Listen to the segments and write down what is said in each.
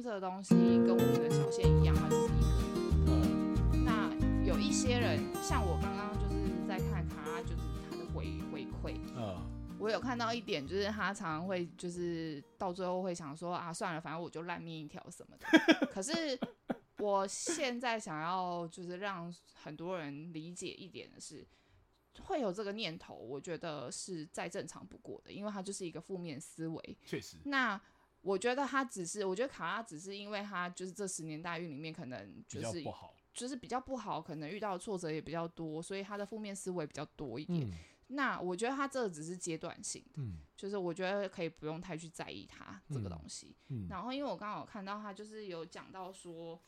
星这个东西跟我们的小线一样，它只是一个。嗯。那有一些人，像我刚刚就是在看他，就是他的回回馈。嗯。我有看到一点，就是他常常会就是到最后会想说啊，算了，反正我就烂命一条什么的。可是我现在想要就是让很多人理解一点的是。会有这个念头，我觉得是再正常不过的，因为它就是一个负面思维。确实。那我觉得他只是，我觉得卡拉只是因为他就是这十年大运里面可能就是不好，就是比较不好，可能遇到的挫折也比较多，所以他的负面思维比较多一点。嗯、那我觉得他这个只是阶段性的，嗯，就是我觉得可以不用太去在意他这个东西。然后因为我刚好看到他就是有讲到说，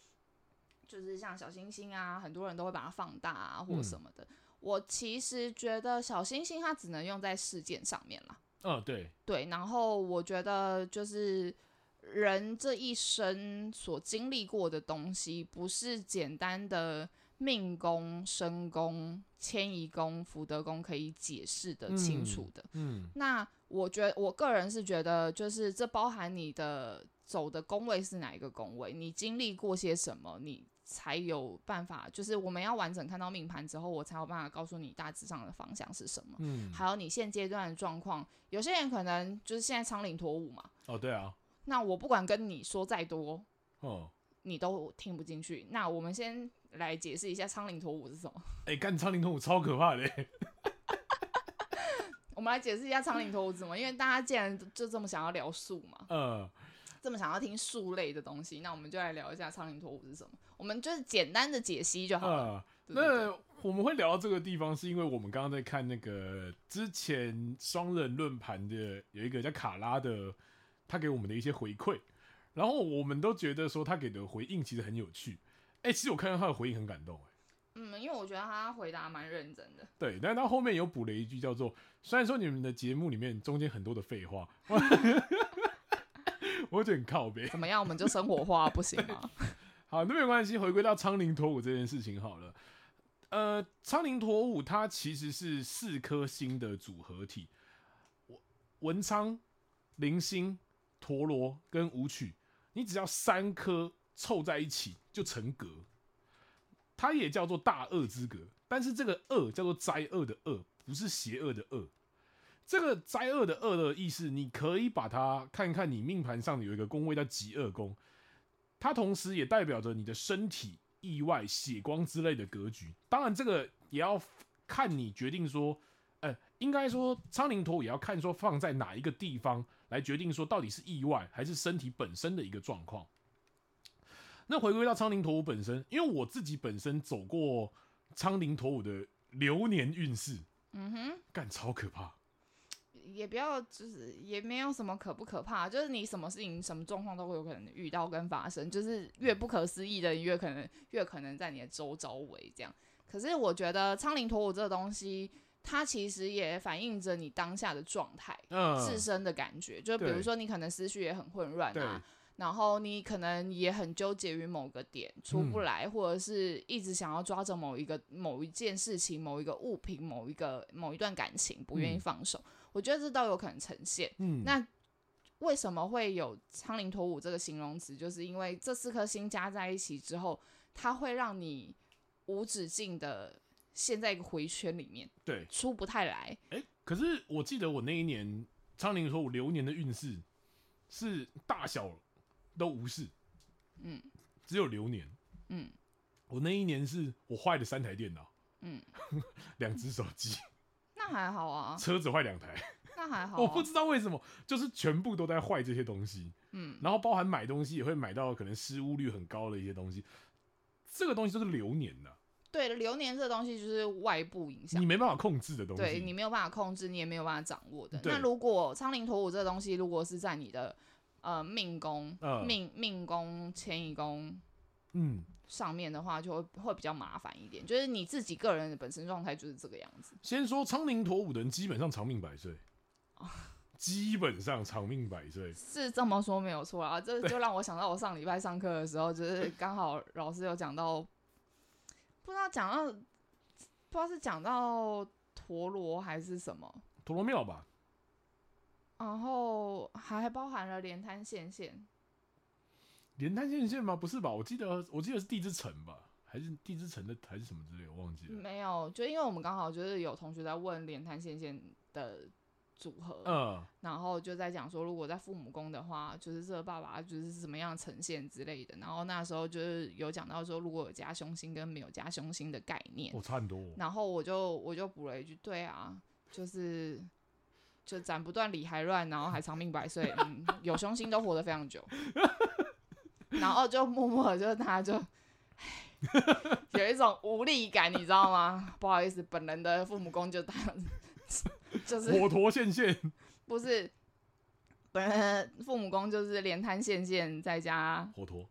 就是像小星星啊，很多人都会把它放大啊，或什么的。嗯我其实觉得小星星它只能用在事件上面了。嗯、哦，对对。然后我觉得就是人这一生所经历过的东西，不是简单的命宫、身宫、迁移宫、福德宫可以解释的清楚的。嗯。嗯，那我觉得我个人是觉得，就是这包含你的走的宫位是哪一个宫位，你经历过些什么，你。才有办法，就是我们要完整看到命盘之后，我才有办法告诉你大致上的方向是什么。嗯，还有你现阶段的状况，有些人可能就是现在仓廩陀武嘛。哦，对啊。那我不管跟你说再多，哦，你都听不进去。那我们先来解释一下仓廩陀武是什么。哎、欸，干仓廩陀武超可怕的。我们来解释一下仓廩陀武是什么，因为大家既然就这么想要聊术嘛。嗯、呃。这么想要听树类的东西，那我们就来聊一下仓廩陀武是什么。我们就是简单的解析就好了。呃、对对对，那我们会聊到这个地方，是因为我们刚刚在看那个之前双人论盘的有一个叫卡拉的，他给我们的一些回馈，然后我们都觉得说他给的回应其实很有趣。哎，其实我看到他的回应很感动，哎，嗯，因为我觉得他回答蛮认真的。对，但是他后面有补了一句叫做：虽然说你们的节目里面中间很多的废话。我有点靠边，怎么样？我们就生活化不行吗？好，那没关系。回归到苍灵陀舞这件事情好了。呃，苍灵陀舞它其实是四颗星的组合体，文昌、灵星、陀螺跟舞曲，你只要三颗凑在一起就成格。它也叫做大恶之格，但是这个恶叫做灾厄的恶，不是邪恶的恶。这个灾厄的厄的意思，你可以把它看看，你命盘上有一个宫位叫疾厄宫，它同时也代表着你的身体、意外、血光之类的格局。当然，这个也要看你决定说，呃，应该说苍灵陀也要看说放在哪一个地方来决定说到底是意外还是身体本身的一个状况。那回归到苍灵陀武本身，因为我自己本身走过苍灵陀武的流年运势，嗯哼，干超可怕。也不要，就是也没有什么可不可怕，就是你什么事情、什么状况都会有可能遇到跟发生，就是越不可思议的，越可能越可能在你的周周围这样。可是我觉得苍灵陀武这个东西，它其实也反映着你当下的状态、自身的感觉。就比如说你可能思绪也很混乱啊。然后你可能也很纠结于某个点出不来，嗯、或者是一直想要抓着某一个某一件事情、某一个物品、某一个某一段感情，不愿意放手。嗯、我觉得这都有可能呈现。嗯，那为什么会有仓廩陀舞这个形容词？就是因为这四颗星加在一起之后，它会让你无止境的陷在一个回圈里面，对，出不太来。哎，可是我记得我那一年仓廩陀武流年的运势是大小。都无视，嗯，只有流年，嗯，我那一年是我坏了三台电脑，嗯，两只手机，那还好啊，车子坏两台，那还好啊，我不知道为什么，就是全部都在坏这些东西，嗯，然后包含买东西也会买到可能失误率很高的一些东西，这个东西就是流年的，对，流年这个东西就是外部影响，你没办法控制的东西，对，你没有办法控制，你也没有办法掌握的。那如果苍灵陀武这个东西，如果是在你的呃，命宫、呃、命命宫、迁移宫，嗯，上面的话就会会比较麻烦一点。就是你自己个人的本身状态就是这个样子。先说苍灵陀武的人基本上长命百岁，哦、基本上长命百岁是这么说没有错啊。这就让我想到我上礼拜上课的时候，就是刚好老师有讲到，不知道讲到不知道是讲到陀螺还是什么陀螺庙吧。然后还包含了廉贪现现，连滩线线吗？不是吧？我记得我记得是地之城吧，还是地之城的还是什么之类，我忘记了。没有，就因为我们刚好就是有同学在问连滩线线的。组合，嗯，然后就在讲说，如果在父母宫的话，就是这个爸爸就是什么样呈现之类的。然后那时候就是有讲到说，如果有加凶星跟没有加凶星的概念，我差很多。然后我就我就补了一句，对啊，就是就斩不断理还乱，然后还长命百岁，嗯，有凶星都活得非常久。然后就默默的就他就有一种无力感，你知道吗？不好意思，本人的父母宫就这样。就是火陀现线，不是本人父母宫就是连滩现现再加火陀，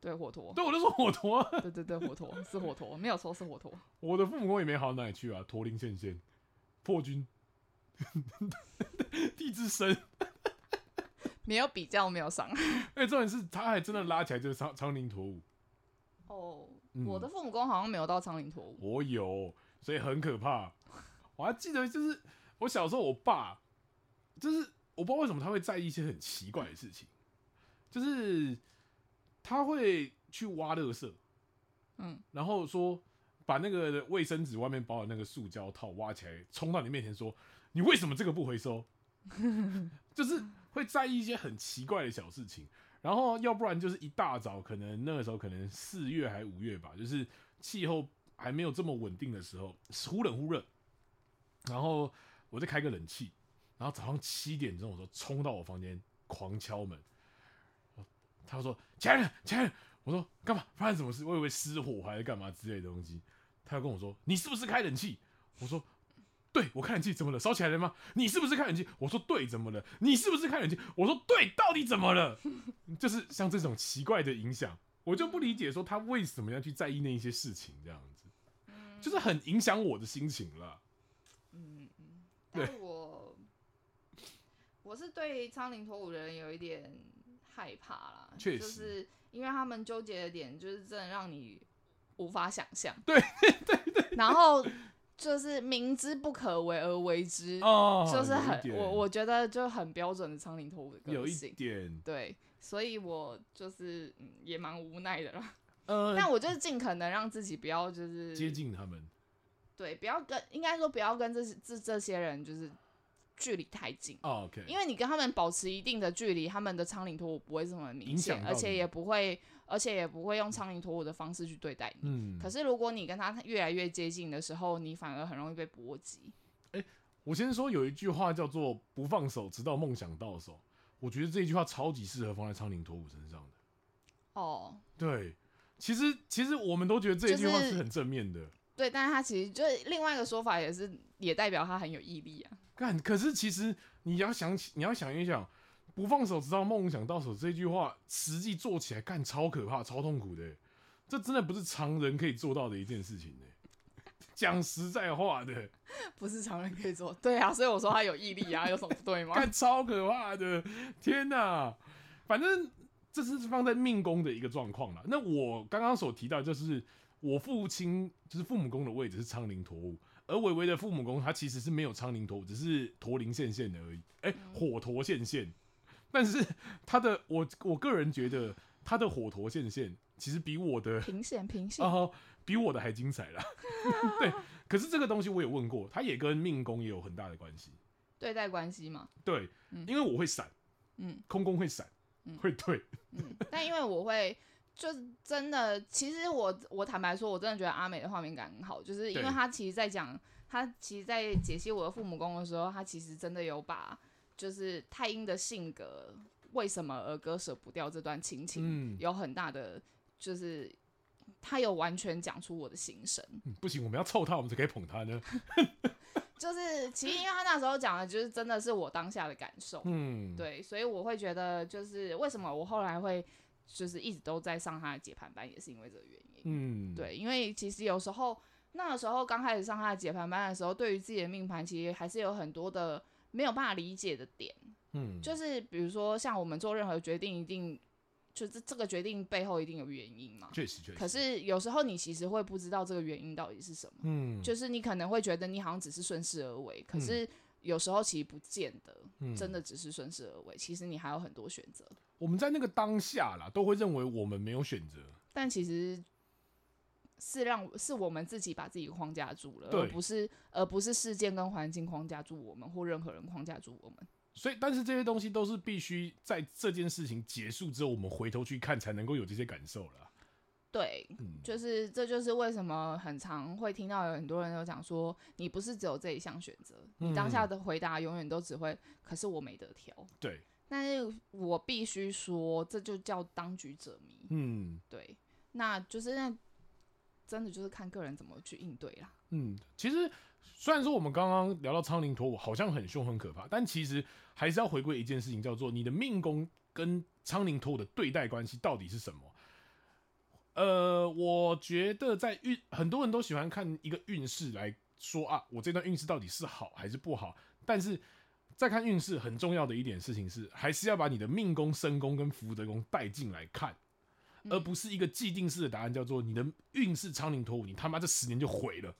对火陀，对我就说火陀，对对对火陀是火陀，没有错是火陀。我的父母宫也没好到哪里去啊，陀铃现线，破军，地之神，没有比较没有伤害。哎，重点是他还真的拉起来就是苍苍灵陀武。哦，我的父母宫好像没有到苍灵陀武，我有，所以很可怕。我还记得，就是我小时候，我爸就是我不知道为什么他会在意一些很奇怪的事情，就是他会去挖垃圾，嗯，然后说把那个卫生纸外面包的那个塑胶套挖起来，冲到你面前说：“你为什么这个不回收？” 就是会在意一些很奇怪的小事情，然后要不然就是一大早，可能那个时候可能四月还五月吧，就是气候还没有这么稳定的时候，忽冷忽热。然后我就开个冷气，然后早上七点钟我说冲到我房间狂敲门，他说起来了起来了，我说干嘛发生什么事？我以为失火还是干嘛之类的东西。他就跟我说你是不是开冷气？我说对，我开冷气怎么了？烧起来了吗？你是不是开冷气？我说对，怎么了？你是不是开冷气？我说对，到底怎么了？就是像这种奇怪的影响，我就不理解说他为什么要去在意那一些事情，这样子，就是很影响我的心情了。嗯但我我是对苍灵陀武的人有一点害怕啦，确实，就是因为他们纠结的点就是真的让你无法想象，对对对，然后就是明知不可为而为之，哦，就是很我我觉得就很标准的苍灵陀武的个性，有一点，对，所以我就是嗯也蛮无奈的啦，呃，但我就是尽可能让自己不要就是接近他们。对，不要跟，应该说不要跟这这这些人就是距离太近。Oh, OK，因为你跟他们保持一定的距离，他们的苍蝇头不会这么明显，而且也不会，而且也不会用苍蝇托我的方式去对待你。嗯。可是如果你跟他越来越接近的时候，你反而很容易被波及。欸，我先说有一句话叫做“不放手，直到梦想到手”。我觉得这一句话超级适合放在苍灵陀武身上的。哦。对，其实其实我们都觉得这一句话是很正面的。就是对，但是他其实就是另外一个说法，也是也代表他很有毅力啊。干，可是其实你要想起，你要想一想，不放手直到梦想到手这句话，实际做起来干超可怕、超痛苦的，这真的不是常人可以做到的一件事情呢。讲实在话的，不是常人可以做。对啊，所以我说他有毅力啊，有什么不对吗？干超可怕的，天哪！反正这是放在命宫的一个状况了。那我刚刚所提到就是。我父亲就是父母宫的位置是苍灵陀物，而伟伟的父母宫他其实是没有苍灵陀武，只是陀灵现现的而已。哎、欸，火陀现现，但是 他的我我个人觉得他的火陀现现其实比我的平显平显 哦，比我的还精彩啦。对，可是这个东西我也问过，他也跟命宫也有很大的关系，对待关系嘛。对，因为我会闪，嗯，空宫会闪，嗯，会退，嗯，但因为我会。就是真的，其实我我坦白说，我真的觉得阿美的画面感很好，就是因为他其实，在讲他其实，在解析我的父母宫的时候，他其实真的有把就是太英的性格为什么而割舍不掉这段亲情，有很大的就是他有完全讲出我的心声。嗯，不行，我们要凑他，我们才可以捧他呢。就是其实因为他那时候讲的，就是真的是我当下的感受，嗯，对，所以我会觉得，就是为什么我后来会。就是一直都在上他的解盘班，也是因为这个原因。嗯，对，因为其实有时候那个时候刚开始上他的解盘班的时候，对于自己的命盘，其实还是有很多的没有办法理解的点。嗯，就是比如说像我们做任何决定，一定就是这个决定背后一定有原因嘛。确实，确实。可是有时候你其实会不知道这个原因到底是什么。嗯，就是你可能会觉得你好像只是顺势而为，可是有时候其实不见得，嗯，真的只是顺势而为。其实你还有很多选择。我们在那个当下啦，都会认为我们没有选择，但其实是让是我们自己把自己框架住了，对而不是而不是事件跟环境框架住我们，或任何人框架住我们。所以，但是这些东西都是必须在这件事情结束之后，我们回头去看，才能够有这些感受了。对，嗯，就是这就是为什么很常会听到有很多人都讲说，你不是只有这一项选择，你当下的回答永远都只会，可是我没得挑。对，但是我必须说，这就叫当局者迷。嗯，对，那就是那真的就是看个人怎么去应对啦。嗯，其实虽然说我们刚刚聊到苍灵陀舞好像很凶很可怕，但其实还是要回归一件事情，叫做你的命宫跟苍灵陀舞的对待关系到底是什么？呃，我觉得在运，很多人都喜欢看一个运势来说啊，我这段运势到底是好还是不好。但是在看运势很重要的一点事情是，还是要把你的命宫、身宫跟福德宫带进来看，而不是一个既定式的答案，叫做你的运势苍灵陀舞，你他妈这十年就毁了，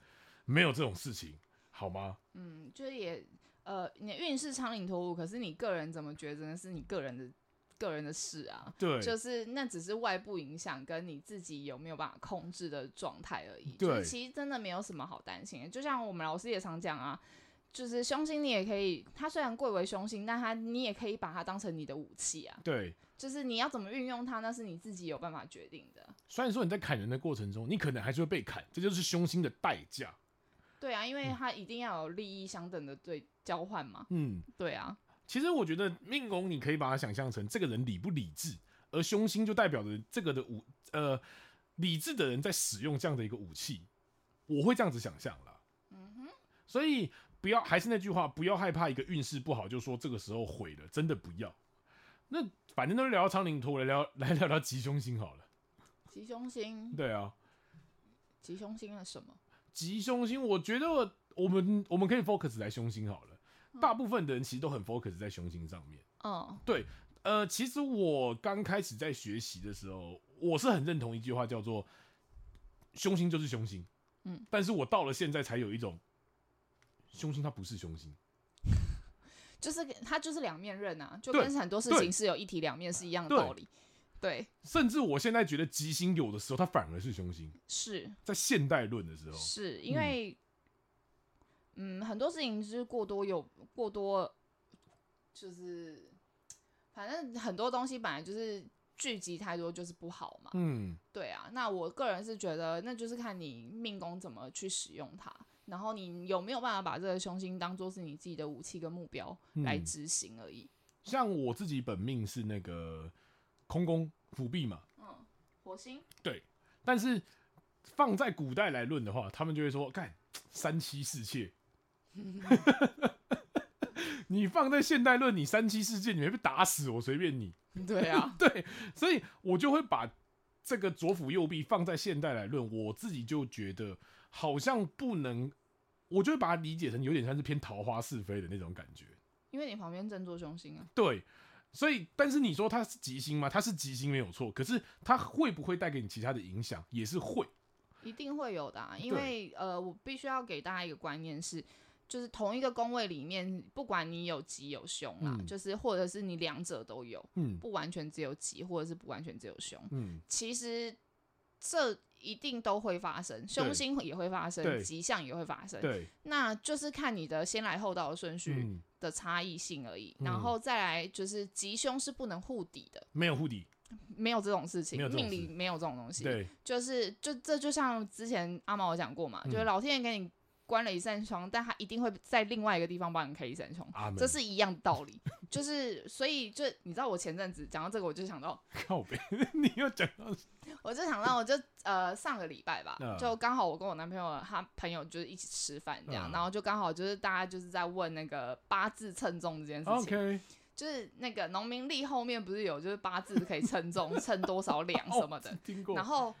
没有这种事情，好吗？嗯，就是也呃，你的运势苍灵陀舞，可是你个人怎么觉得呢？是你个人的。个人的事啊，对，就是那只是外部影响，跟你自己有没有办法控制的状态而已。对，就是其实真的没有什么好担心的。就像我们老师也常讲啊，就是凶星你也可以，它虽然贵为凶星，但它你也可以把它当成你的武器啊。对，就是你要怎么运用它，那是你自己有办法决定的。虽然说你在砍人的过程中，你可能还是会被砍，这就是凶星的代价。对啊，因为它一定要有利益相等的对交换嘛。嗯，对啊。其实我觉得命宫你可以把它想象成这个人理不理智，而凶星就代表着这个的武呃理智的人在使用这样的一个武器，我会这样子想象啦。嗯哼，所以不要还是那句话，不要害怕一个运势不好就说这个时候毁了，真的不要。那反正都是聊到苍灵图，来聊来聊聊吉凶星好了。吉凶星？对啊。吉凶星是什么？吉凶星，我觉得我们我们可以 focus 在凶星好了。大部分的人其实都很 focus 在凶星上面。嗯，对，呃，其实我刚开始在学习的时候，我是很认同一句话，叫做“凶星就是凶星”。嗯，但是我到了现在才有一种，凶星它不是凶星，就是它就是两面刃啊，就跟很多事情是有一体两面是一样的道理。对，甚至我现在觉得吉星有的时候它反而是凶星，是在现代论的时候，是因为。嗯嗯，很多事情就是过多有过多，就是反正很多东西本来就是聚集太多就是不好嘛。嗯，对啊。那我个人是觉得，那就是看你命宫怎么去使用它，然后你有没有办法把这个凶星当做是你自己的武器跟目标来执行而已。嗯，像我自己本命是那个空宫辅弼嘛，嗯，火星。对，但是放在古代来论的话，他们就会说，干三妻四妾。你放在现代论，你三妻四妾，你会被打死，我随便你。对啊，对，所以我就会把这个左辅右弼放在现代来论，我自己就觉得好像不能，我就会把它理解成有点像是偏桃花是非的那种感觉。因为你旁边正坐凶星啊。对，所以但是你说它是吉星吗？它是吉星没有错，可是它会不会带给你其他的影响？也是会，一定会有的啊。因为呃，我必须要给大家一个观念是。就是同一个宫位里面，不管你有吉有凶啦，嗯、就是或者是你两者都有，嗯、不完全只有吉，或者是不完全只有凶，嗯、其实这一定都会发生，凶星也会发生，吉象也会发生，对，那就是看你的先来后到的顺序的差异性而已，嗯、然后再来就是吉凶是不能互抵的，没有互抵，没有这种事情，命里没有这种东西，对，就是就这就像之前阿毛有讲过嘛，嗯、就是老天爷给你。关了一扇窗，但他一定会在另外一个地方帮你开一扇窗，们这是一样的道理。就是，所以就你知道，我前阵子讲到这个，我就想到靠北，你又讲到，我就想到，我就呃上个礼拜吧，呃、就刚好我跟我男朋友他朋友就是一起吃饭这样，呃、然后就刚好就是大家就是在问那个八字称重这件事情.就是那个农民历后面不是有就是八字可以称重，称多少两什么的，哦、听过然后。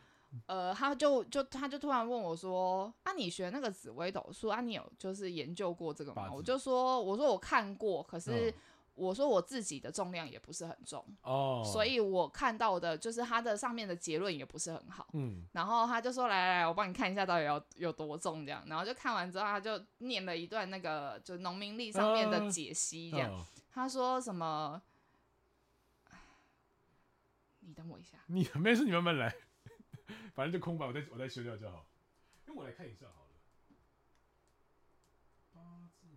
呃，他就就他就突然问我说：“啊，你学那个紫微斗数啊，你有就是研究过这个吗？”我就说：“我说我看过，可是我说我自己的重量也不是很重哦，所以我看到的就是他的上面的结论也不是很好。嗯，然后他就说：“来来来，我帮你看一下到底有有多重这样。”然后就看完之后，他就念了一段那个就农民历上面的解析这样。哦、他说什么？你等我一下，你没事，你慢慢来，反正就空白，我再我再修掉就好。因为我来看一下好了。八字。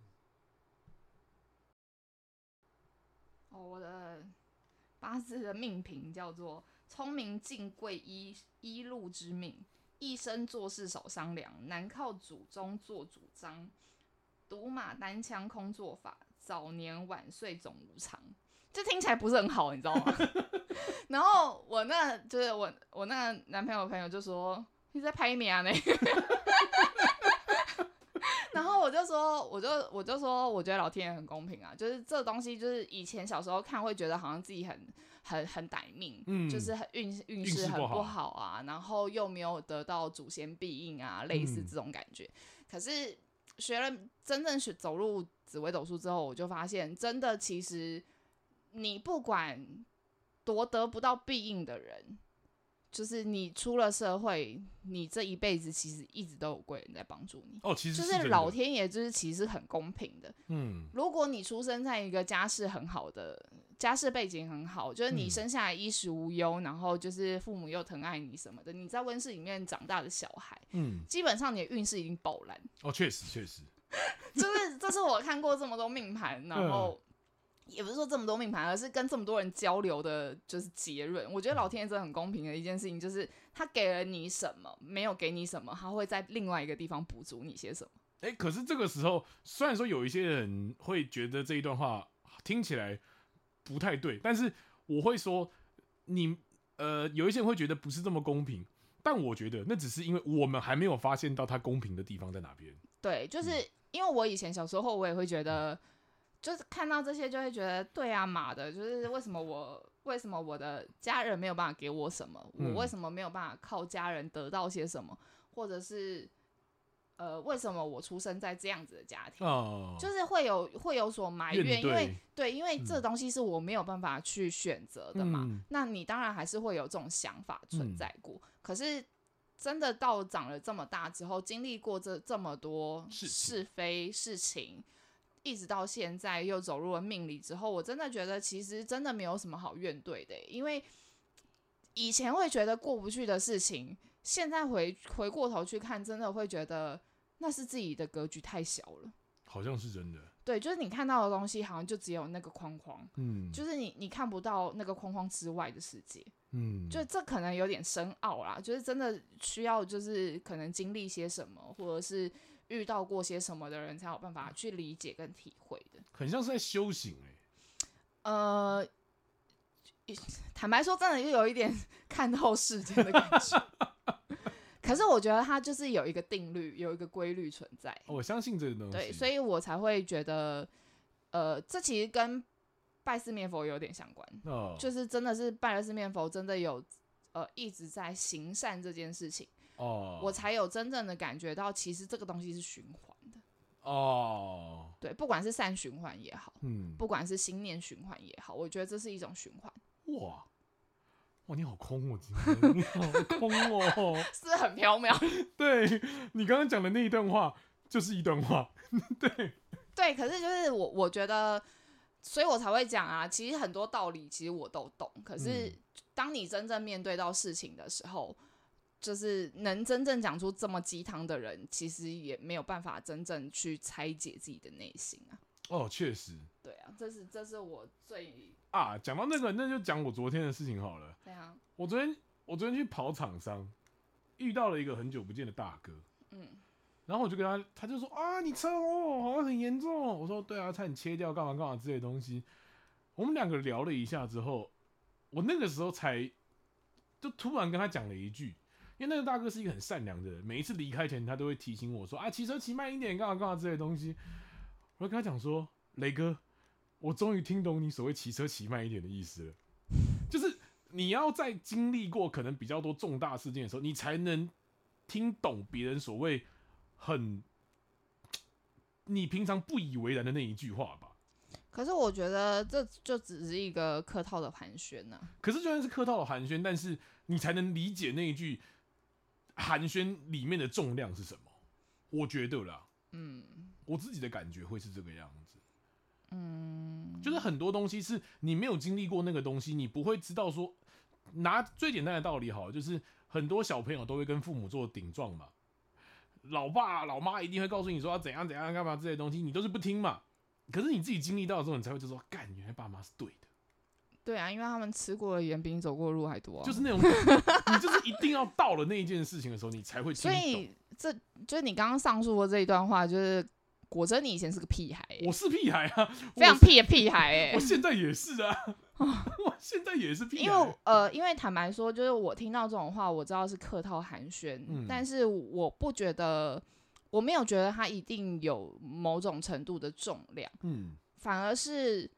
我的 八字的命评叫做“聪明进贵一一路之命，一生做事少商量，难靠祖宗做主张，独马单枪空做法，早年晚岁总无常。”这听起来不是很好，你知道吗？然后我那就是我我那男朋友朋友就说，你在拍咩啊？那 我就说，我就我就说，我觉得老天爷很公平啊，就是这东西，就是以前小时候看会觉得好像自己很很很歹命，嗯，就是很运运势很不好啊，然后又没有得到祖先庇应啊，类似这种感觉。嗯、可是学了真正学走入紫微斗数之后，我就发现，真的其实。你不管多得不到庇应的人，就是你出了社会，你这一辈子其实一直都有贵人在帮助你。哦，其实是就是老天爷，就是其实很公平的。嗯，如果你出生在一个家世很好的家世背景很好，就是你生下来衣食无忧，嗯、然后就是父母又疼爱你什么的，你在温室里面长大的小孩，嗯，基本上你的运势已经爆烂。哦，确实确实，就是这是我看过这么多命盘，然后。嗯也不是说这么多命盘，而是跟这么多人交流的，就是结论。我觉得老天爷真的很公平的一件事情，就是他给了你什么，没有给你什么，他会在另外一个地方补足你些什么。哎、欸，可是这个时候，虽然说有一些人会觉得这一段话听起来不太对，但是我会说，你呃，有一些人会觉得不是这么公平，但我觉得那只是因为我们还没有发现到它公平的地方在哪边。对，就是因为我以前小时候，我也会觉得。嗯就是看到这些就会觉得对啊，妈的，就是为什么我为什么我的家人没有办法给我什么？我为什么没有办法靠家人得到些什么？或者是呃，为什么我出生在这样子的家庭？就是会有会有所埋怨，因为对，因为这东西是我没有办法去选择的嘛。那你当然还是会有这种想法存在过。可是真的到长了这么大之后，经历过这这么多是非事情。一直到现在又走入了命理之后，我真的觉得其实真的没有什么好怨怼的，因为以前会觉得过不去的事情，现在回回过头去看，真的会觉得那是自己的格局太小了。好像是真的。对，就是你看到的东西，好像就只有那个框框，嗯，就是你你看不到那个框框之外的世界，嗯，就这可能有点深奥啦，就是真的需要就是可能经历些什么，或者是。遇到过些什么的人，才有办法去理解跟体会的。很像是在修行哎、欸。呃，坦白说，真的又有一点看透世间的感觉。可是我觉得它就是有一个定律，有一个规律存在。我相信这个东西。对，所以我才会觉得，呃，这其实跟拜四面佛有点相关。哦。就是真的是拜了四面佛，真的有呃一直在行善这件事情。哦，oh. 我才有真正的感觉到，其实这个东西是循环的。哦，oh. 对，不管是善循环也好，嗯，不管是心念循环也好，我觉得这是一种循环。哇，哇，你好空哦，今天你好空哦，是很飘渺。对，你刚刚讲的那一段话，就是一段话。对，对，可是就是我，我觉得，所以我才会讲啊，其实很多道理，其实我都懂。可是当你真正面对到事情的时候，就是能真正讲出这么鸡汤的人，其实也没有办法真正去拆解自己的内心啊。哦，确实。对啊，这是这是我最啊，讲到那个，那就讲我昨天的事情好了。对啊。我昨天我昨天去跑厂商，遇到了一个很久不见的大哥。嗯。然后我就跟他，他就说啊，你车祸好像很严重。我说对啊，差点切掉，干嘛干嘛之类的东西。我们两个聊了一下之后，我那个时候才就突然跟他讲了一句。因为那个大哥是一个很善良的人，每一次离开前，他都会提醒我说：“啊，骑车骑慢一点，干嘛干嘛之类的东西。”我就跟他讲说：“雷哥，我终于听懂你所谓骑车骑慢一点的意思了，就是你要在经历过可能比较多重大事件的时候，你才能听懂别人所谓很你平常不以为然的那一句话吧。”可是我觉得这就只是一个客套的寒暄呢。可是就算是客套的寒暄，但是你才能理解那一句寒暄里面的重量是什么。我觉得啦，嗯，我自己的感觉会是这个样子。嗯，就是很多东西是你没有经历过那个东西，你不会知道说。拿最简单的道理好，就是很多小朋友都会跟父母做顶撞嘛。老爸老妈一定会告诉你说要怎样怎样干嘛这些东西，你都是不听嘛。可是你自己经历到的时候，你才会就说干，原来爸妈是对的。对啊，因为他们吃过的盐比你走过的路还多啊。就是那种，你就是一定要到了那一件事情的时候，你才会。所以这就是你刚刚上述的这一段话，就是果真你以前是个屁孩。我是屁孩啊，非常屁的屁孩哎。我现在也是啊。我现在也是屁孩，因为呃，因为坦白说，就是我听到这种话，我知道是客套寒暄，嗯、但是我不觉得，我没有觉得它一定有某种程度的重量，嗯，反而是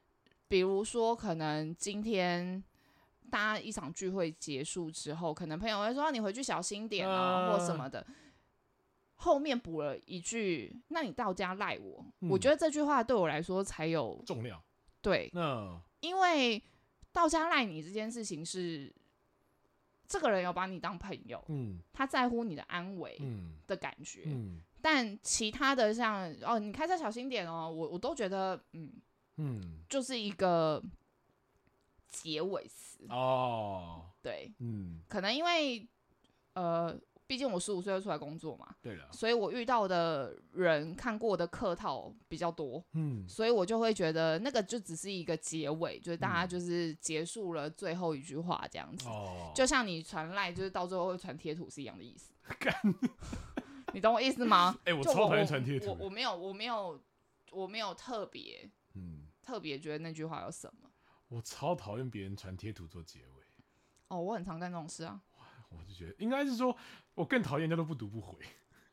比如说，可能今天大家一场聚会结束之后，可能朋友会说你回去小心点哦，呃、或什么的，后面补了一句，那你到家赖我，嗯、我觉得这句话对我来说才有重量，对，那。因为到家赖你这件事情是，这个人有把你当朋友，嗯，他在乎你的安危，的感觉，嗯，嗯，但其他的像哦，你开车小心点哦，我我都觉得，嗯嗯，就是一个结尾词。哦，对，嗯，可能因为呃。毕竟我十五岁就出来工作嘛，对了，所以我遇到的人看过的客套比较多，嗯，所以我就会觉得那个就只是一个结尾，就是大家就是结束了最后一句话这样子，哦，就像你传赖，就是到最后会传贴图是一样的意思 你懂我意思吗？哎，我超讨厌传贴图，我我没有我没有我没有特别，嗯，特别觉得那句话有什么，我超讨厌别人传贴图做结尾，哦，我很常干这种事啊，我就觉得应该是说。我更讨厌人家都不读不回。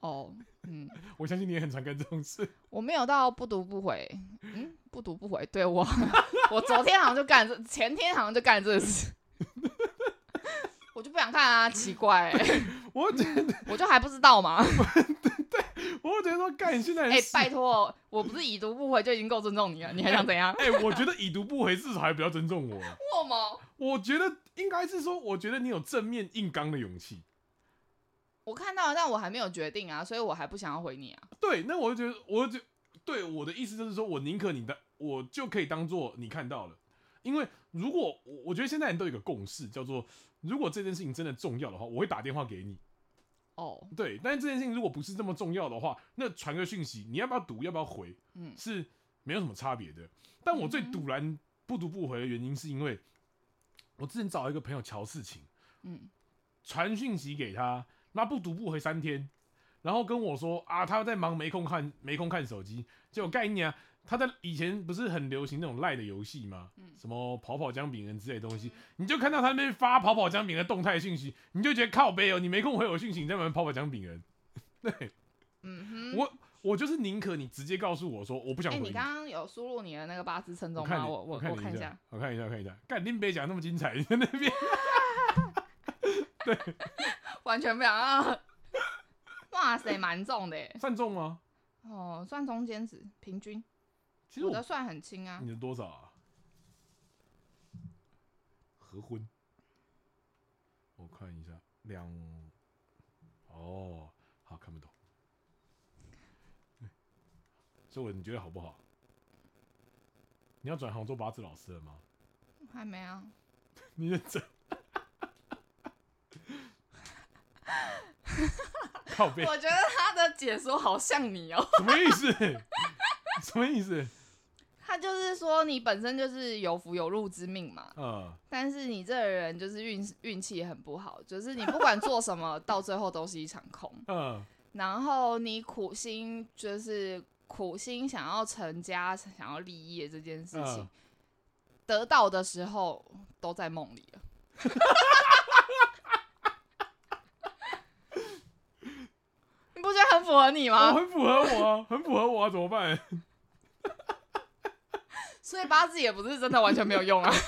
哦，嗯，我相信你也很常干这种事。我没有到不读不回，嗯，不读不回。对我，我昨天好像就干这，前天好像就干这个事。我就不想看啊，奇怪、欸。我我就还不知道嘛。我觉得说干，你现在哎、欸，拜托，我不是已读不回就已经够尊重你了，你还想怎样？哎、我觉得已读不回至少还比较尊重我。我吗？我觉得应该是说，我觉得你有正面硬刚的勇气。我看到了，但我还没有决定啊，所以我还不想要回你啊。对，那我就觉得，我就对我的意思就是说，我宁可你的，我就可以当做你看到了。因为如果我我觉得现在人都有一个共识，叫做如果这件事情真的重要的话，我会打电话给你。哦，对，但是这件事情如果不是这么重要的话，那传个讯息，你要不要读，要不要回，嗯，是没有什么差别的。但我最赌然不读不回的原因，是因为我之前找一个朋友乔事情，嗯，传讯息给他。那不读不回三天，然后跟我说啊，他在忙，没空看，没空看手机。结果概念啊，他在以前不是很流行那种赖的游戏吗？嗯、什么跑跑姜饼人之类的东西，你就看到他那边发跑跑姜饼的动态讯息，你就觉得靠背哦，你没空回我讯息，你在玩跑跑姜饼人。对，嗯哼，我我就是宁可你直接告诉我说我不想回你。欸、你刚刚有输入你的那个八字称重吗？我我看我看一下，我看一下，我看一下。干林北讲那么精彩，你在那边。对。完全不想啊！哇塞，蛮重的耶，算重吗？哦，算中间值，平均。其实我，我的算很轻啊。你的多少啊？合婚。我看一下，两。哦，好，看不懂。所以，你觉得好不好？你要转行做八字老师了吗？还没啊。你认真。我觉得他的解说好像你哦，什么意思？什么意思？他就是说你本身就是有福有禄之命嘛，嗯，但是你这个人就是运运气很不好，就是你不管做什么，到最后都是一场空，嗯，然后你苦心就是苦心想要成家、想要立业这件事情，嗯、得到的时候都在梦里了。不觉得很符合你吗？很符合我啊，很符合我啊，怎么办？所以八字也不是真的完全没有用啊。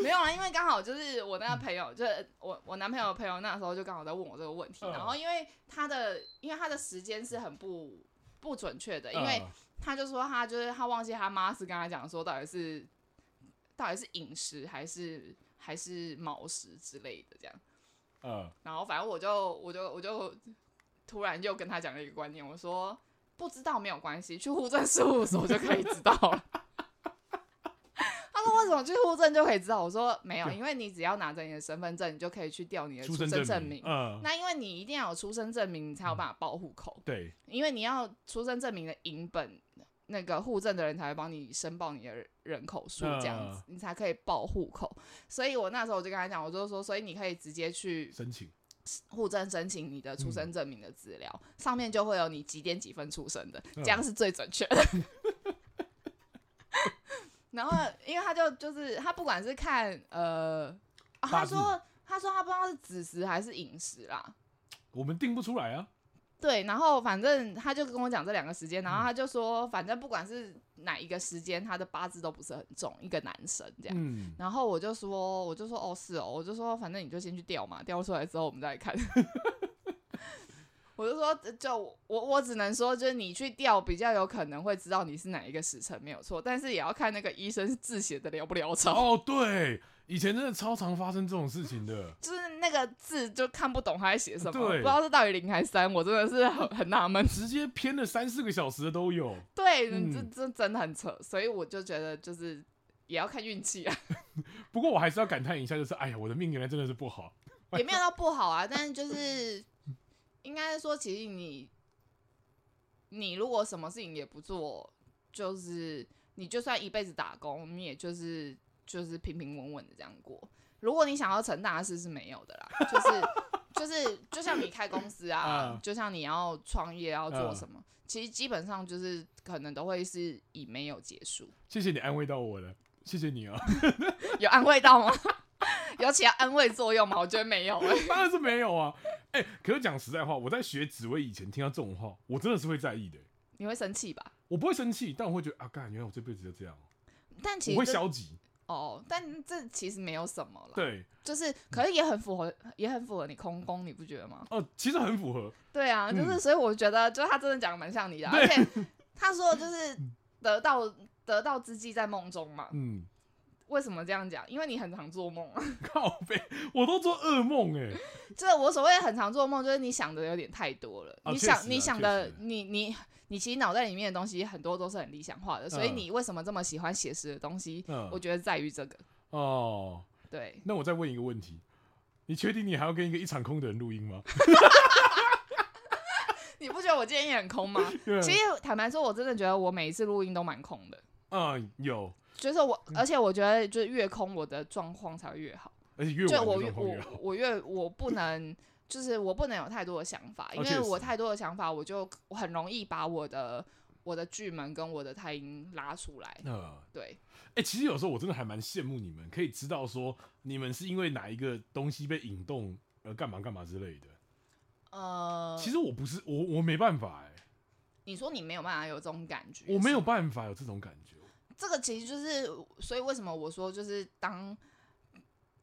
没有啊，因为刚好就是我那个朋友，就是我我男朋友的朋友，那时候就刚好在问我这个问题。然后因为他的，因为他的时间是很不不准确的，因为他就说他就是他忘记他妈是跟他讲说到底是到底是饮食还是还是卯时之类的这样。嗯，然后反正我就我就我就突然就跟他讲了一个观念，我说不知道没有关系，去户政事务所就可以知道了。他说为什么去户政就可以知道？我说没有，因为你只要拿着你的身份证，你就可以去调你的出生证明。嗯，那因为你一定要有出生证明，你才有办法报户口。对，因为你要出生证明的影本。那个户政的人才会帮你申报你的人口数，这样子、uh, 你才可以报户口。所以我那时候我就跟他讲，我就说，所以你可以直接去申请户政申请你的出生证明的资料，嗯、上面就会有你几点几分出生的，这样是最准确的。Uh. 然后，因为他就就是他不管是看呃、啊，他说他说他不知道是子时还是寅时啦，我们定不出来啊。对，然后反正他就跟我讲这两个时间，然后他就说，反正不管是哪一个时间，他的八字都不是很重，一个男生这样。嗯、然后我就说，我就说，哦，是哦，我就说，反正你就先去调嘛，调出来之后我们再来看。我就说，就我我只能说，就是你去调比较有可能会知道你是哪一个时辰，没有错，但是也要看那个医生字写的潦不潦草。哦，对。以前真的超常发生这种事情的，就是那个字就看不懂他在写什么，不知道是到底零还是三，我真的是很很纳闷，直接偏了三四个小时的都有。对，嗯、这这真的很扯，所以我就觉得就是也要看运气啊。不过我还是要感叹一下，就是哎呀，我的命原来真的是不好，也没有到不好啊，但是就是应该说，其实你你如果什么事情也不做，就是你就算一辈子打工，你也就是。就是平平稳稳的这样过。如果你想要成大事是没有的啦，就是 就是就像你开公司啊，嗯、就像你要创业要做什么，嗯、其实基本上就是可能都会是以没有结束。谢谢你安慰到我了，谢谢你啊。有安慰到吗？有起到安慰作用吗？我觉得没有、欸，当然是没有啊。哎、欸，可是讲实在话，我在学紫薇以前听到这种话，我真的是会在意的、欸。你会生气吧？我不会生气，但我会觉得啊，干，原来我这辈子就这样。但其实我会消极。哦，但这其实没有什么了。对，就是，可是也很符合，也很符合你空宫，你不觉得吗？哦，其实很符合。对啊，就是，所以我觉得，就是他真的讲的蛮像你的，而且他说就是得到得到之际在梦中嘛。嗯。为什么这样讲？因为你很常做梦啊。靠背，我都做噩梦哎。这我所谓很常做梦，就是你想的有点太多了。你想，你想的，你你。你其实脑袋里面的东西很多都是很理想化的，所以你为什么这么喜欢写实的东西？嗯，我觉得在于这个。哦，对。那我再问一个问题，你确定你还要跟一个一场空的人录音吗？你不觉得我今天也很空吗？其实坦白说，我真的觉得我每一次录音都蛮空的。嗯，有。就是我，而且我觉得就是越空，我的状况才会越好。而且越晚的状况越。我我越我不能。就是我不能有太多的想法，因为我太多的想法，我就我很容易把我的我的巨门跟我的太阴拉出来。呃，对。哎、欸，其实有时候我真的还蛮羡慕你们，可以知道说你们是因为哪一个东西被引动而干嘛干嘛之类的。呃，其实我不是我我没办法哎、欸。你说你没有办法有这种感觉？我没有办法有这种感觉。这个其实就是，所以为什么我说就是当。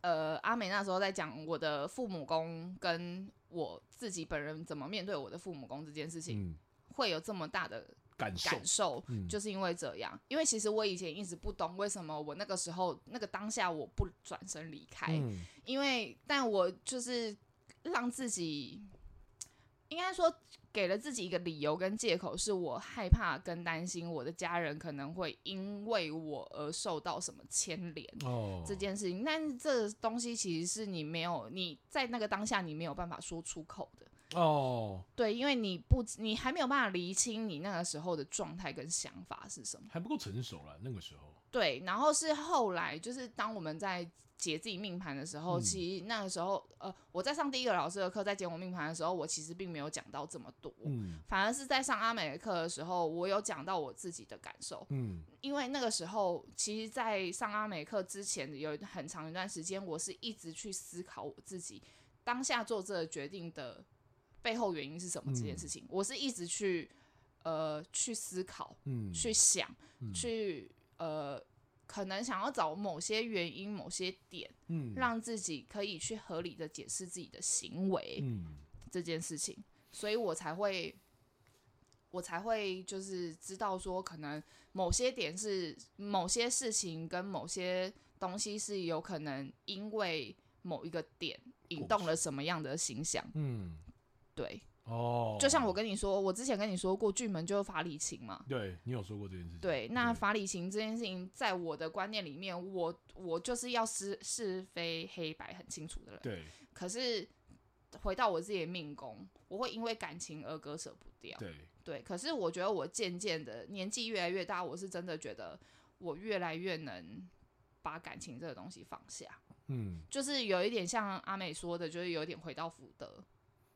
呃，阿美那时候在讲我的父母宫跟我自己本人怎么面对我的父母宫这件事情，嗯、会有这么大的感受，感受嗯、就是因为这样。因为其实我以前一直不懂为什么我那个时候那个当下我不转身离开，嗯、因为但我就是让自己应该说。给了自己一个理由跟借口，是我害怕跟担心我的家人可能会因为我而受到什么牵连哦这件事情。但是这东西其实是你没有你在那个当下你没有办法说出口的哦。对，因为你不你还没有办法厘清你那个时候的状态跟想法是什么，还不够成熟了那个时候。对，然后是后来就是当我们在。解自己命盘的时候，其实那个时候，呃，我在上第一个老师的课，在解我命盘的时候，我其实并没有讲到这么多，嗯，反而是在上阿美的课的时候，我有讲到我自己的感受，嗯，因为那个时候，其实，在上阿美课之前，有很长一段时间，我是一直去思考我自己当下做这个决定的背后原因是什么这件事情，嗯，我是一直去，呃，去思考，嗯，去想，嗯，去，呃。可能想要找某些原因、某些点，嗯，让自己可以去合理的解释自己的行为，嗯，这件事情，所以我才会，我才会就是知道说，可能某些点是某些事情跟某些东西是有可能因为某一个点引动了什么样的形象。嗯，对。哦，就像我跟你说，我之前跟你说过，巨门就是法理情嘛。对，你有说过这件事情。对，那法理情这件事情，在我的观念里面，我我就是要是是非黑白很清楚的人。对。可是回到我自己的命宫，我会因为感情而割舍不掉。对。对。可是我觉得我渐渐的年纪越来越大，我是真的觉得我越来越能把感情这个东西放下。嗯。就是有一点像阿美说的，就是有一点回到福德。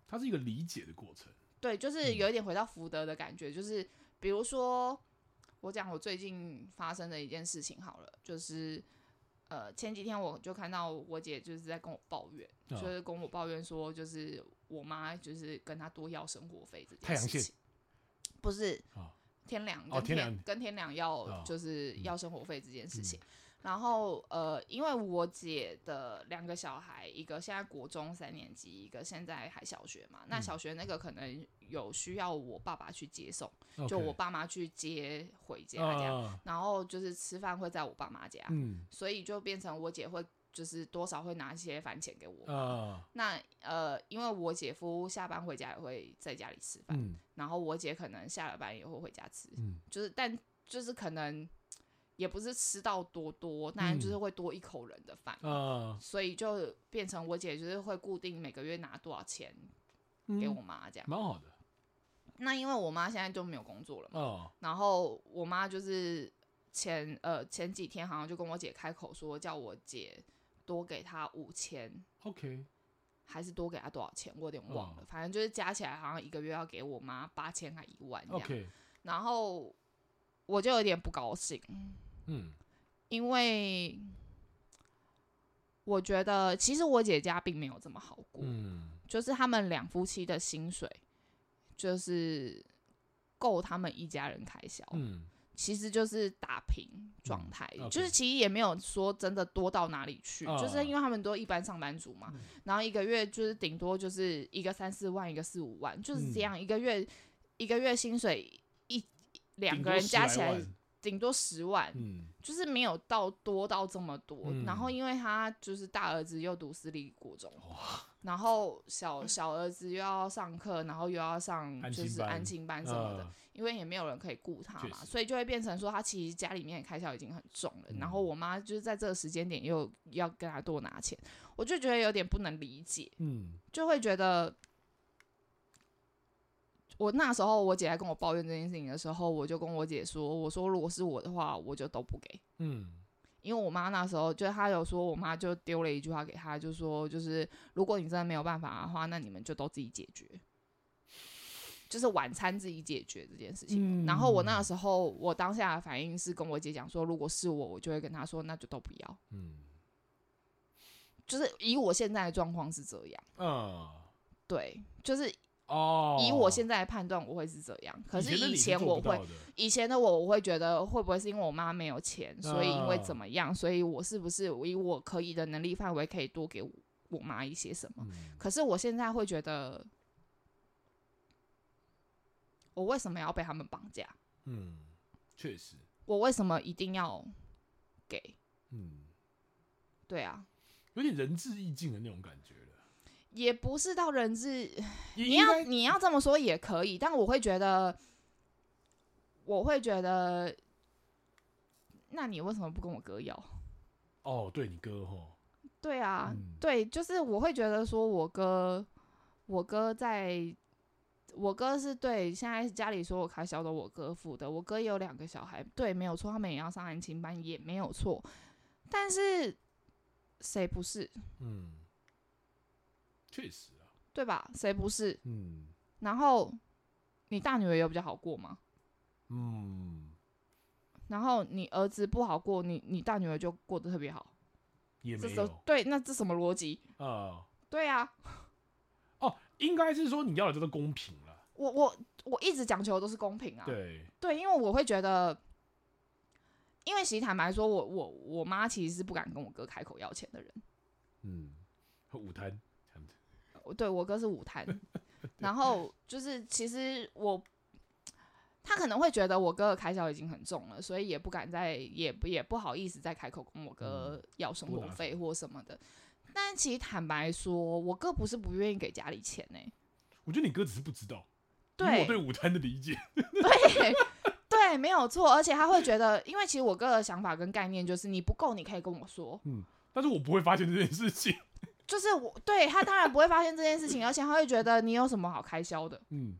它是一个理解的过程，对，就是有一点回到福德的感觉。嗯、就是比如说，我讲我最近发生的一件事情好了，就是呃前几天我就看到我姐就是在跟我抱怨，哦、就是跟我抱怨说，就是我妈就是跟她多要生活费这件事情，不是、哦、天梁跟天、跟天梁要就是要生活费这件事情。然后，呃，因为我姐的两个小孩，一个现在国中三年级，一个现在还小学嘛。嗯、那小学那个可能有需要我爸爸去接送，嗯、就我爸妈去接回家这样。Okay. 然后就是吃饭会在我爸妈家，嗯、所以就变成我姐会就是多少会拿一些饭钱给我。嗯、那呃，因为我姐夫下班回家也会在家里吃饭，嗯、然后我姐可能下了班也会回家吃，嗯、就是但就是可能。也不是吃到多多，但就是会多一口人的饭，嗯、所以就变成我姐就是会固定每个月拿多少钱给我妈这样，蛮、嗯、好的。那因为我妈现在就没有工作了嘛，哦、然后我妈就是前呃前几天好像就跟我姐开口说，叫我姐多给她五千，OK，还是多给她多少钱，我有点忘了，哦、反正就是加起来好像一个月要给我妈八千还一万这样，OK，然后我就有点不高兴。嗯，因为我觉得其实我姐家并没有这么好过，嗯，就是他们两夫妻的薪水就是够他们一家人开销，嗯，其实就是打平状态，嗯 okay，就是其实也没有说真的多到哪里去，哦，就是因为他们都一般上班族嘛，嗯，然后一个月就是顶多就是一个三四万，一个四五万，就是这样，一个月一个月薪水一两个人加起来。顶多十万，嗯，就是没有到多到这么多。嗯、然后因为他就是大儿子又读私立国中，哇然后小小儿子又要上课，然后又要上就是安亲班什么的，呃、因为也没有人可以顾他嘛，所以就会变成说他其实家里面的开销已经很重了。嗯、然后我妈就是在这个时间点又要跟他多拿钱，我就觉得有点不能理解，嗯，就会觉得。我那时候，我姐在跟我抱怨这件事情的时候，我就跟我姐说：“我说如果是我的话，我就都不给。”嗯，因为我妈那时候就她有说，我妈就丢了一句话给她，就说：“就是如果你真的没有办法的话，那你们就都自己解决，就是晚餐自己解决这件事情。嗯”然后我那个时候，我当下的反应是跟我姐讲说：“如果是我，我就会跟她说，那就都不要。”嗯，就是以我现在的状况是这样。嗯，对，就是。哦，以我现在的判断，我会是这样。可是以前我会，以前的我，我会觉得会不会是因为我妈没有钱，所以因为怎么样，所以我是不是以我可以的能力范围可以多给我妈一些什么？可是我现在会觉得，我为什么要被他们绑架？嗯，确实。我为什么一定要给？嗯，对啊，有点仁至义尽的那种感觉。也不是到人质，你要你要这么说也可以，但我会觉得，我会觉得，那你为什么不跟我哥要？哦，对你哥吼，对啊，嗯、对，就是我会觉得说，我哥，我哥在，我哥是对，现在家里所有开销都我哥付的，我哥也有两个小孩，对，没有错，他们也要上安亲班，也没有错，但是谁不是？嗯。确实啊，对吧？谁不是？嗯。然后你大女儿有比较好过吗？嗯。然后你儿子不好过，你你大女儿就过得特别好，也没有。对，那这什么逻辑？啊、呃。对啊。哦，应该是说你要的就是公平了。我我我一直讲求的都是公平啊。对。对，因为我会觉得，因为其实坦白说，我我我妈其实是不敢跟我哥开口要钱的人。嗯。对，我哥是舞摊，然后就是其实我他可能会觉得我哥的开销已经很重了，所以也不敢再，也不也不好意思再开口跟我哥要生活费或什么的。嗯、但其实坦白说，我哥不是不愿意给家里钱呢、欸。我觉得你哥只是不知道，对我对午餐的理解，对对，没有错。而且他会觉得，因为其实我哥的想法跟概念就是，你不够你可以跟我说，嗯，但是我不会发现这件事情。就是我对他当然不会发现这件事情，而且他会觉得你有什么好开销的，嗯。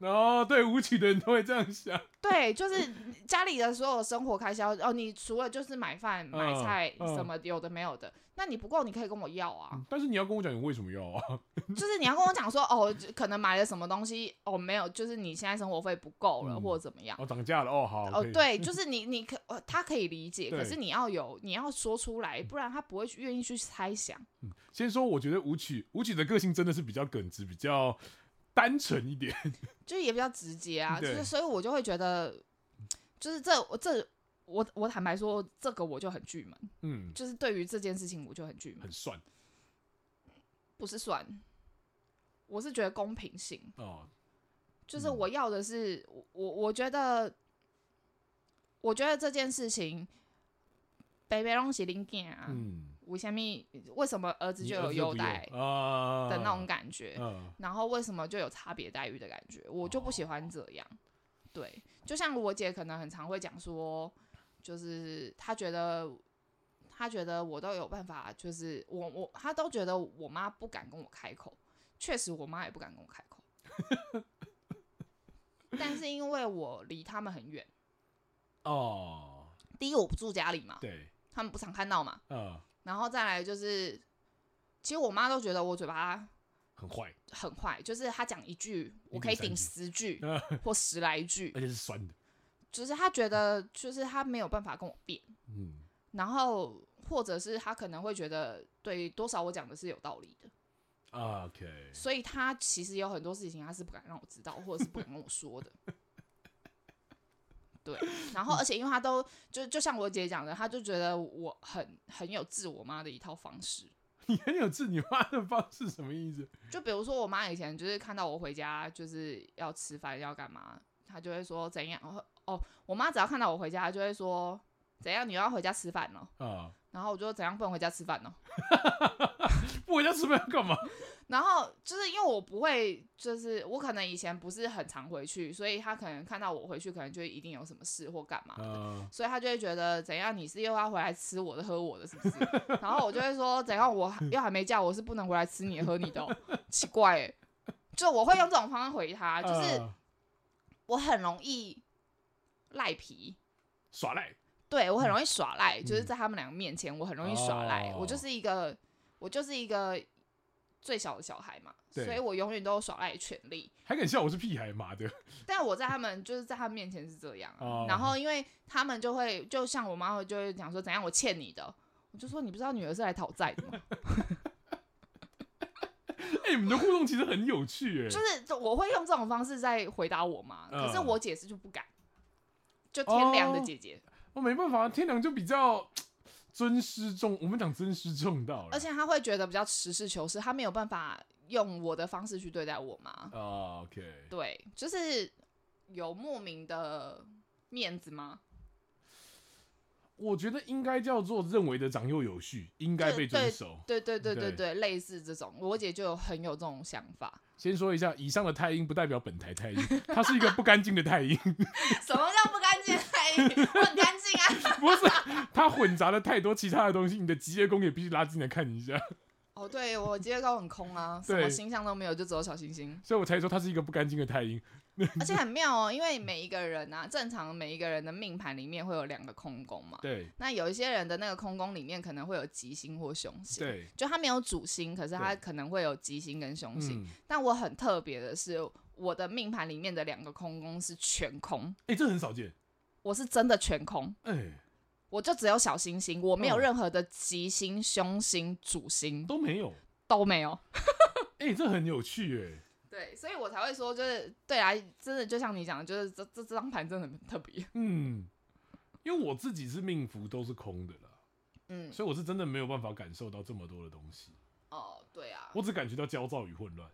哦，对，舞曲的人都会这样想。对，就是家里的所有生活开销，哦，你除了就是买饭、买菜什么有的没有的，那你不够，你可以跟我要啊。但是你要跟我讲，你为什么要啊？就是你要跟我讲说，哦，可能买了什么东西，哦，没有，就是你现在生活费不够了，或者怎么样？哦，涨价了，哦，好。哦，对，就是你，你可，他可以理解，可是你要有，你要说出来，不然他不会去愿意去猜想。先说，我觉得舞曲，舞曲的个性真的是比较耿直，比较。单纯一点，就也比较直接啊，就是所以我就会觉得，就是这我这我我坦白说，这个我就很拒门，嗯，就是对于这件事情我就很拒门，很算，不是算，我是觉得公平性。哦，就是我要的是我我觉得，我觉得这件事情，北北拢是恁囝啊，嗯。为什么？为什么儿子就有优待的那种感觉？然后为什么就有差别待遇的感觉？我就不喜欢这样。对，就像我姐可能很常会讲说，就是她觉得，她觉得我都有办法，就是我我她都觉得我妈不敢跟我开口。确实，我妈也不敢跟我开口。但是因为我离他们很远。哦。第一，我不住家里嘛。对。他们不常看到嘛。嗯。然后再来就是，其实我妈都觉得我嘴巴很坏，很坏。就是她讲一句，我可以顶十句或十来句，而且是酸的。就是她觉得，就是她没有办法跟我辩。嗯。然后，或者是她可能会觉得，对多少我讲的是有道理的。OK。所以她其实有很多事情，她是不敢让我知道，或者是不敢跟我说的。对，然后而且因为他都就就像我姐讲的，他就觉得我很很有治我妈的一套方式。你很有治你妈的方式什么意思？就比如说我妈以前就是看到我回家就是要吃饭要干嘛，她就会说怎样哦，我妈只要看到我回家，她就会说怎样，你又要回家吃饭了？啊，然后我就怎样不能回家吃饭呢？不回家吃饭要干嘛？然后就是因为我不会，就是我可能以前不是很常回去，所以他可能看到我回去，可能就一定有什么事或干嘛的，呃、所以他就会觉得怎样，你是又要回来吃我的喝我的，是不是？然后我就会说怎样，我又还没叫，我是不能回来吃你的喝你的，哦，奇怪，欸，就我会用这种方式回他，就是我很容易赖皮耍赖，对我很容易耍赖，嗯、就是在他们两个面前，我很容易耍赖，哦、我就是一个，我就是一个。最小的小孩嘛，对所以我永远都有耍赖的权利。还敢笑我是屁孩妈的？但我在他们就是在他们面前是这样、啊，哦、然后因为他们就会就像我妈会就会讲说怎样我欠你的，我就说你不知道女儿是来讨债的吗？哎、欸，你们的互动其实很有趣 哎，就是我会用这种方式在回答我妈，可是我姐是就不敢，就天良的姐姐，我、哦、没办法，天良就比较。尊师重，我们讲尊师重道，而且他会觉得比较实事求是，他没有办法用我的方式去对待我妈。哦，OK，对，就是有莫名的面子吗？我觉得应该叫做认为的长幼有序，应该被遵守。对对对对对，对类似这种，我姐就有很有这种想法。先说一下，以上的太阴不代表本台太阴，它是一个不干净的太阴。什么叫不干净？我很干净啊。不是，它混杂了太多其他的东西，你的吉业宫也必须拉进来看一下。哦，对，我吉业宫很空啊，什么星象都没有，就只有小星星。所以我才说它是一个不干净的太阴。而且很妙哦，因为每一个人啊，正常每一个人的命盘里面会有两个空宫嘛。对。那有一些人的那个空宫里面可能会有吉星或凶星。对。就他没有主星，可是他可能会有吉星跟凶星。嗯、但我很特别的是，我的命盘里面的两个空宫是全空。哎、欸，这很少见。我是真的全空。哎、欸。我就只有小星星，我没有任何的吉星、凶星、主星都没有，都没有。哎、欸，这很有趣哎。对，所以我才会说，就是对啊，真的就像你讲的，就是这这这张盘真的很特别。嗯，因为我自己是命符都是空的啦，嗯，所以我是真的没有办法感受到这么多的东西。哦，对啊，我只感觉到焦躁与混乱。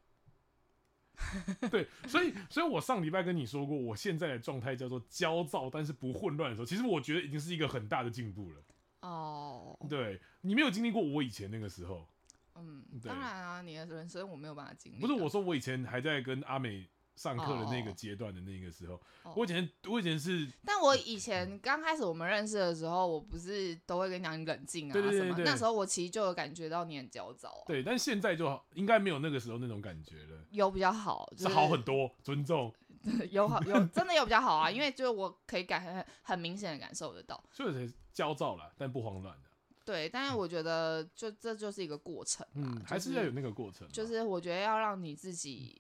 对，所以所以我上礼拜跟你说过，我现在的状态叫做焦躁，但是不混乱的时候，其实我觉得已经是一个很大的进步了。哦，对，你没有经历过我以前那个时候。嗯，当然啊，你的人生我没有办法经历。不是我说，我以前还在跟阿美上课的那个阶段的那个时候，哦、我以前我以前是，但我以前刚开始我们认识的时候，我不是都会跟你讲你冷静啊什么，对对对对，那时候我其实就有感觉到你很焦躁、啊。对，但现在就应该没有那个时候那种感觉了，有比较好，就是、是好很多，尊重，有好有真的有比较好啊，因为就是我可以感很很明显的感受得到，就是焦躁了，但不慌乱的。对，但是我觉得就这就是一个过程，嗯，还是要有那个过程，就是我觉得要让你自己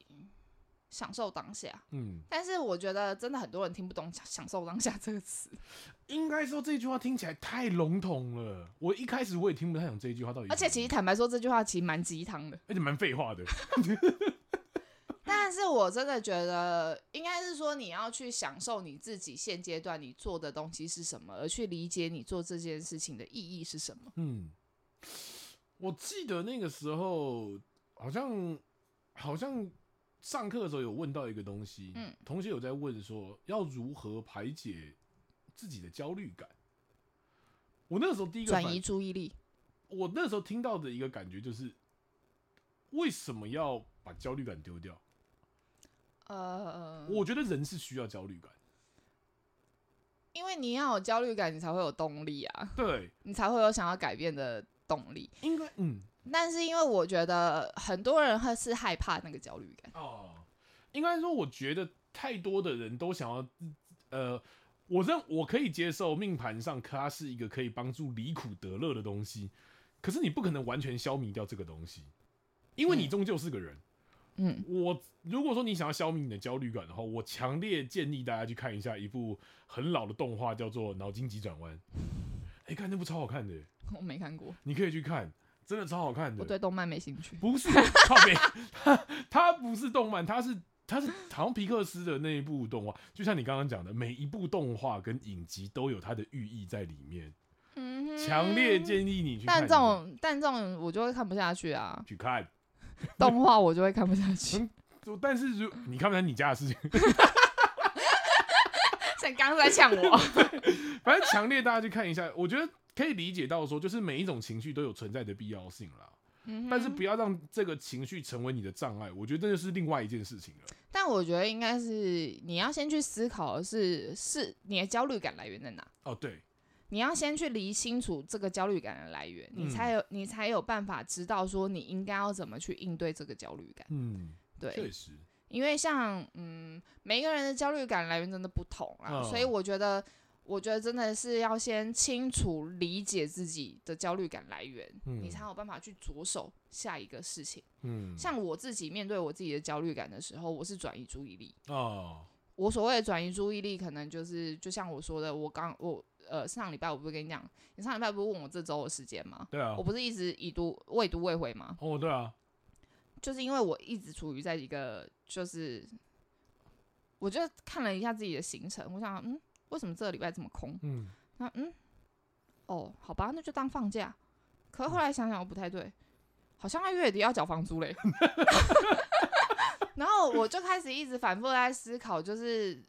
享受当下，嗯，但是我觉得真的很多人听不懂“享受当下”这个词，应该说这句话听起来太笼统了，我一开始我也听不太懂这句话到底，而且其实坦白说，这句话其实蛮鸡汤的，而且蛮废话的。但是我真的觉得，应该是说你要去享受你自己现阶段你做的东西是什么，而去理解你做这件事情的意义是什么。嗯，我记得那个时候好像好像上课的时候有问到一个东西，嗯，同学有在问说要如何排解自己的焦虑感。我那个时候第一个转移注意力，我那时候听到的一个感觉就是，为什么要把焦虑感丢掉？呃，我觉得人是需要焦虑感，因为你要有焦虑感，你才会有动力啊。对，你才会有想要改变的动力。应该嗯，但是因为我觉得很多人会是害怕那个焦虑感。哦，应该说，我觉得太多的人都想要，呃，我认我可以接受命盘上它是一个可以帮助离苦得乐的东西，可是你不可能完全消弭掉这个东西，因为你终究是个人。嗯嗯，我如果说你想要消弭你的焦虑感的话，我强烈建议大家去看一下一部很老的动画，叫做《脑筋急转弯》。哎，看那部超好看的，我没看过，你可以去看，真的超好看的。我对动漫没兴趣。不是，靠北，它它不是动漫，它是它是好像皮克斯的那一部动画，就像你刚刚讲的，每一部动画跟影集都有它的寓意在里面。嗯，强烈建议你去看。但这种但这种我就会看不下去啊。去看。动画我就会看不下去，嗯，但是如你看不看你家的事情，像刚刚在呛我，反正强烈大家去看一下，我觉得可以理解到说，就是每一种情绪都有存在的必要性啦，嗯，但是不要让这个情绪成为你的障碍，我觉得这就是另外一件事情了。但我觉得应该是你要先去思考的是，是你的焦虑感来源在哪？哦，对。你要先去理清楚这个焦虑感的来源，嗯、你才有你才有办法知道说你应该要怎么去应对这个焦虑感。嗯，对，确实，因为像嗯，每一个人的焦虑感来源真的不同啦，哦、所以我觉得，我觉得真的是要先清楚理解自己的焦虑感来源，嗯、你才有办法去着手下一个事情。嗯，像我自己面对我自己的焦虑感的时候，我是转移注意力。哦，我所谓的转移注意力，可能就是就像我说的，我刚我。呃，上礼拜我不是跟你讲，你上礼拜不是问我这周的时间吗？对啊，我不是一直已读未读未回吗？哦，对啊，就是因为我一直处于在一个，就是我就看了一下自己的行程，我想，嗯，为什么这个礼拜这么空？嗯，那嗯，哦，好吧，那就当放假。可是后来想想，我不太对，好像他月底要缴房租嘞。然后我就开始一直反复在思考，就是。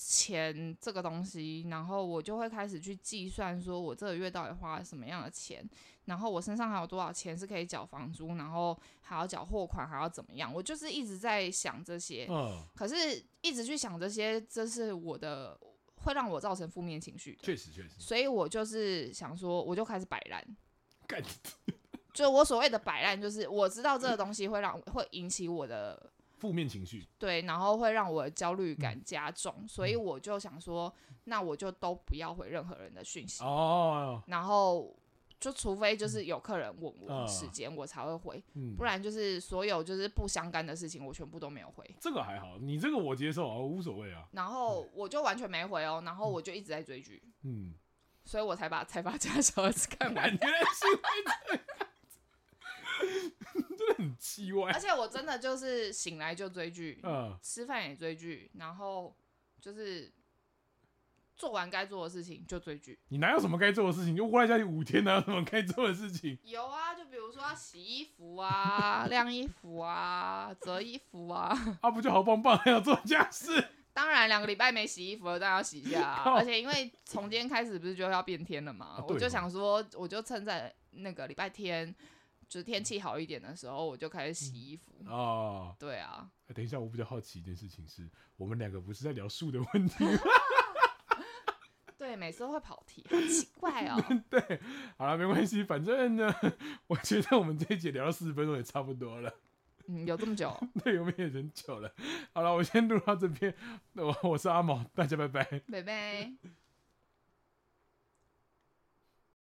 钱这个东西，然后我就会开始去计算，说我这个月到底花了什么样的钱，然后我身上还有多少钱是可以缴房租，然后还要缴货款，还要怎么样？我就是一直在想这些，嗯，可是一直去想这些，这是我的会让我造成负面情绪的，确实确实，所以我就是想说，我就开始摆烂，干，就我所谓的摆烂，就是我知道这个东西会让会引起我的。负面情绪，对，然后会让我的焦虑感加重，嗯、所以我就想说，那我就都不要回任何人的讯息哦，然后就除非就是有客人问我时间，我才会回，嗯、不然就是所有就是不相干的事情，我全部都没有回。这个还好，你这个我接受啊，我无所谓啊。然后我就完全没回哦，然后我就一直在追剧，嗯，所以我才把《才把家小儿子 》看完。真的很奇怪，而且我真的就是醒来就追剧，嗯，吃饭也追剧，然后就是做完该做的事情就追剧。你哪有什么该做的事情？就窝在家里五天，哪有什么该做的事情？有啊，就比如说要洗衣服啊、晾衣服啊、折衣服啊。啊，不就好棒棒，还要做家事？当然，两个礼拜没洗衣服了，当然要洗一下啊。而且因为从今天开始不是就要变天了嘛，啊、我就想说，我就趁在那个礼拜天，就是天气好一点的时候，我就开始洗衣服。嗯、哦，对啊。等一下，我比较好奇一件事情是，我们两个不是在聊树的问题吗？对，每次都会跑题，很奇怪哦。对，好了，没关系，反正呢，我觉得我们这一节聊到四十分钟也差不多了。嗯，有这么久？对，我们也很久了。好了，我先录到这边。我我是阿毛，大家拜拜。拜拜。